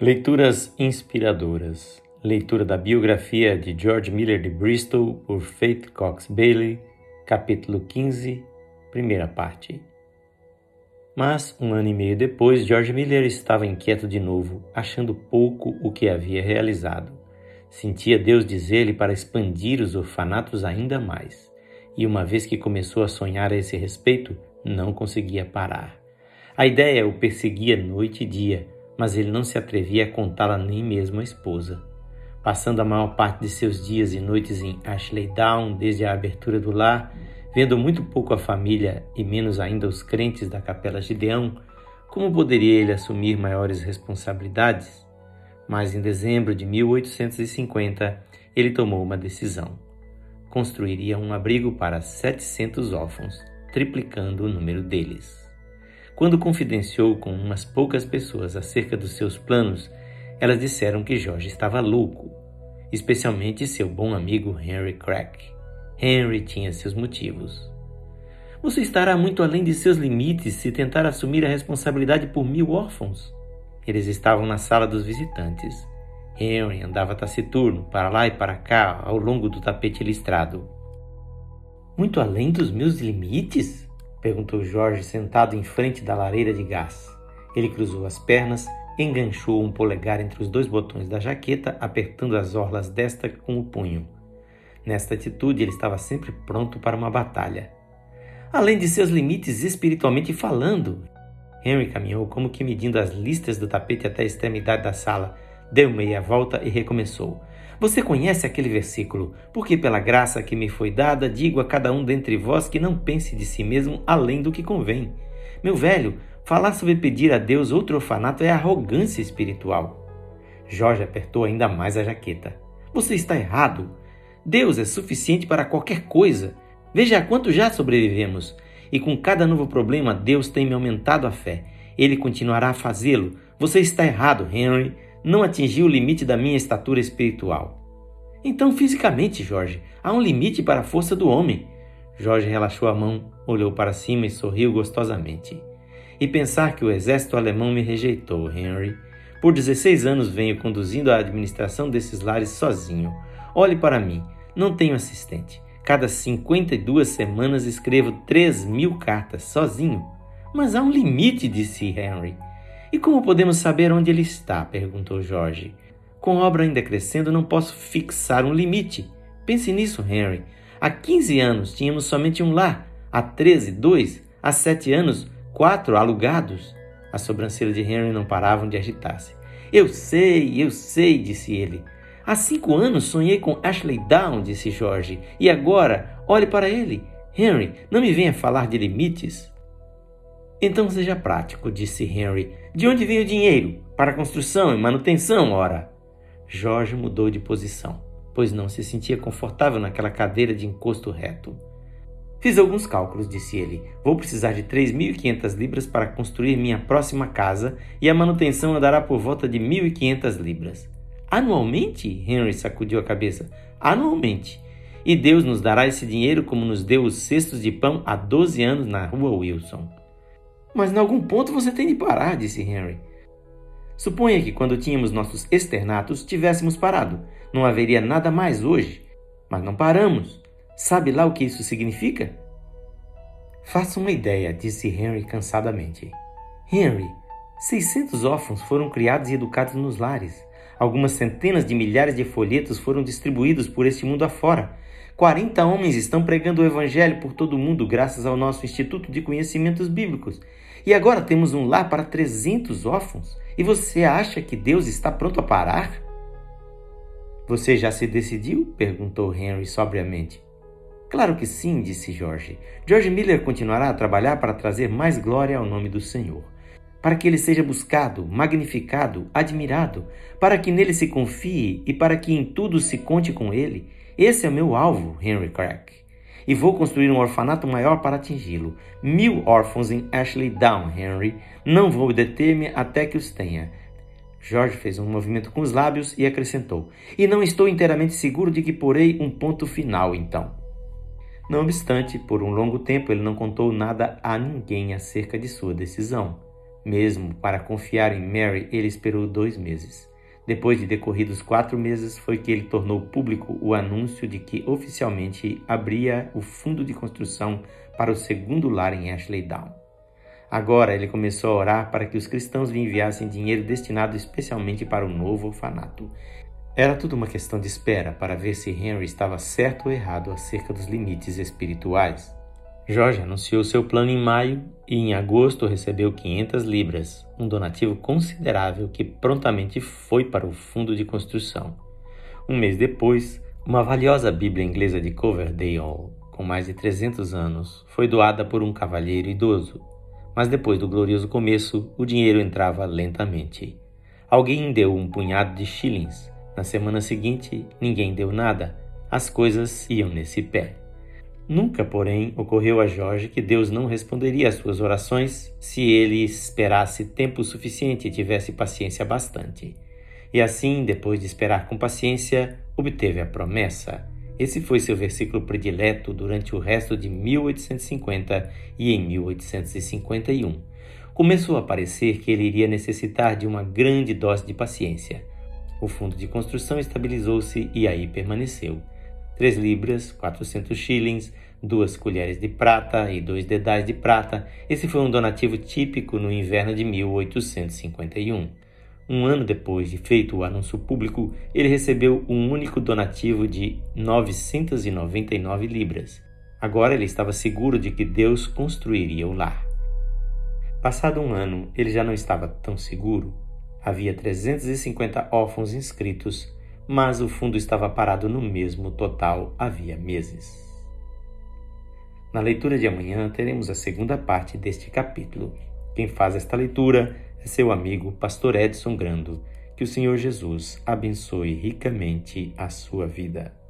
Leituras inspiradoras. Leitura da biografia de George Miller de Bristol por Faith Cox Bailey, capítulo 15, primeira parte. Mas, um ano e meio depois, George Miller estava inquieto de novo, achando pouco o que havia realizado. Sentia Deus dizer-lhe para expandir os orfanatos ainda mais, e uma vez que começou a sonhar a esse respeito, não conseguia parar. A ideia o perseguia noite e dia, mas ele não se atrevia a contá-la nem mesmo à esposa. Passando a maior parte de seus dias e noites em Ashley Down, desde a abertura do lar, vendo muito pouco a família e menos ainda os crentes da Capela Gideão, como poderia ele assumir maiores responsabilidades? Mas em dezembro de 1850, ele tomou uma decisão. Construiria um abrigo para 700 órfãos, triplicando o número deles. Quando confidenciou com umas poucas pessoas acerca dos seus planos, elas disseram que Jorge estava louco, especialmente seu bom amigo Henry Crack. Henry tinha seus motivos. Você estará muito além de seus limites se tentar assumir a responsabilidade por mil órfãos. Eles estavam na sala dos visitantes. Henry andava taciturno, para lá e para cá, ao longo do tapete listrado. Muito além dos meus limites? Perguntou Jorge, sentado em frente da lareira de gás. Ele cruzou as pernas, enganchou um polegar entre os dois botões da jaqueta, apertando as orlas desta com o punho. Nesta atitude, ele estava sempre pronto para uma batalha. Além de seus limites espiritualmente falando, Henry caminhou como que medindo as listas do tapete até a extremidade da sala, deu meia volta e recomeçou. Você conhece aquele versículo? Porque pela graça que me foi dada, digo a cada um dentre vós que não pense de si mesmo além do que convém. Meu velho, falar sobre pedir a Deus outro orfanato é arrogância espiritual. Jorge apertou ainda mais a jaqueta. Você está errado. Deus é suficiente para qualquer coisa. Veja quanto já sobrevivemos. E com cada novo problema, Deus tem me aumentado a fé. Ele continuará a fazê-lo. Você está errado, Henry não atingi o limite da minha estatura espiritual. Então, fisicamente, Jorge, há um limite para a força do homem. Jorge relaxou a mão, olhou para cima e sorriu gostosamente. E pensar que o exército alemão me rejeitou, Henry. Por 16 anos venho conduzindo a administração desses lares sozinho. Olhe para mim, não tenho assistente. Cada 52 semanas escrevo 3 mil cartas sozinho. Mas há um limite, disse Henry. E como podemos saber onde ele está? perguntou Jorge. Com a obra ainda crescendo, não posso fixar um limite. Pense nisso, Henry. Há 15 anos tínhamos somente um lar. Há 13, dois. Há 7 anos, quatro alugados. As sobrancelhas de Henry não paravam de agitar-se. Eu sei, eu sei, disse ele. Há cinco anos sonhei com Ashley Down, disse Jorge. E agora, olhe para ele. Henry, não me venha falar de limites. Então seja prático, disse Henry. De onde vem o dinheiro? Para construção e manutenção, ora. Jorge mudou de posição, pois não se sentia confortável naquela cadeira de encosto reto. Fiz alguns cálculos, disse ele. Vou precisar de 3.500 libras para construir minha próxima casa e a manutenção andará por volta de 1.500 libras. Anualmente? Henry sacudiu a cabeça. Anualmente. E Deus nos dará esse dinheiro como nos deu os cestos de pão há 12 anos na rua Wilson. Mas em algum ponto você tem de parar, disse Henry. Suponha que quando tínhamos nossos externatos tivéssemos parado. Não haveria nada mais hoje. Mas não paramos. Sabe lá o que isso significa? Faça uma ideia, disse Henry cansadamente. Henry, 600 órfãos foram criados e educados nos lares. Algumas centenas de milhares de folhetos foram distribuídos por este mundo afora. 40 homens estão pregando o Evangelho por todo o mundo graças ao nosso Instituto de Conhecimentos Bíblicos. E agora temos um lar para 300 órfãos. E você acha que Deus está pronto a parar? Você já se decidiu? perguntou Henry sobriamente. Claro que sim, disse George. George Miller continuará a trabalhar para trazer mais glória ao nome do Senhor. Para que ele seja buscado, magnificado, admirado, para que nele se confie e para que em tudo se conte com ele. Esse é o meu alvo, Henry Crack e vou construir um orfanato maior para atingi-lo. Mil órfãos em Ashley Down, Henry. Não vou deter-me até que os tenha. George fez um movimento com os lábios e acrescentou: E não estou inteiramente seguro de que porei um ponto final, então. Não obstante, por um longo tempo ele não contou nada a ninguém acerca de sua decisão. Mesmo para confiar em Mary, ele esperou dois meses. Depois de decorridos quatro meses, foi que ele tornou público o anúncio de que oficialmente abria o fundo de construção para o segundo lar em Ashley Down. Agora ele começou a orar para que os cristãos lhe enviassem dinheiro destinado especialmente para o novo orfanato. Era tudo uma questão de espera para ver se Henry estava certo ou errado acerca dos limites espirituais. Jorge anunciou seu plano em maio e em agosto recebeu 500 libras, um donativo considerável que prontamente foi para o fundo de construção. Um mês depois, uma valiosa Bíblia inglesa de Coverdale, com mais de 300 anos, foi doada por um cavalheiro idoso. Mas depois do glorioso começo, o dinheiro entrava lentamente. Alguém deu um punhado de shillings. Na semana seguinte, ninguém deu nada. As coisas iam nesse pé. Nunca, porém, ocorreu a Jorge que Deus não responderia às suas orações se ele esperasse tempo suficiente e tivesse paciência bastante. E assim, depois de esperar com paciência, obteve a promessa. Esse foi seu versículo predileto durante o resto de 1850 e em 1851. Começou a parecer que ele iria necessitar de uma grande dose de paciência. O fundo de construção estabilizou-se e aí permaneceu. 3 libras, 400 shillings, duas colheres de prata e dois dedais de prata. Esse foi um donativo típico no inverno de 1851. Um ano depois de feito o anúncio público, ele recebeu um único donativo de 999 libras. Agora ele estava seguro de que Deus construiria o lar. Passado um ano, ele já não estava tão seguro. Havia 350 órfãos inscritos mas o fundo estava parado no mesmo total havia meses. Na leitura de amanhã teremos a segunda parte deste capítulo. Quem faz esta leitura é seu amigo Pastor Edson Grando. Que o Senhor Jesus abençoe ricamente a sua vida.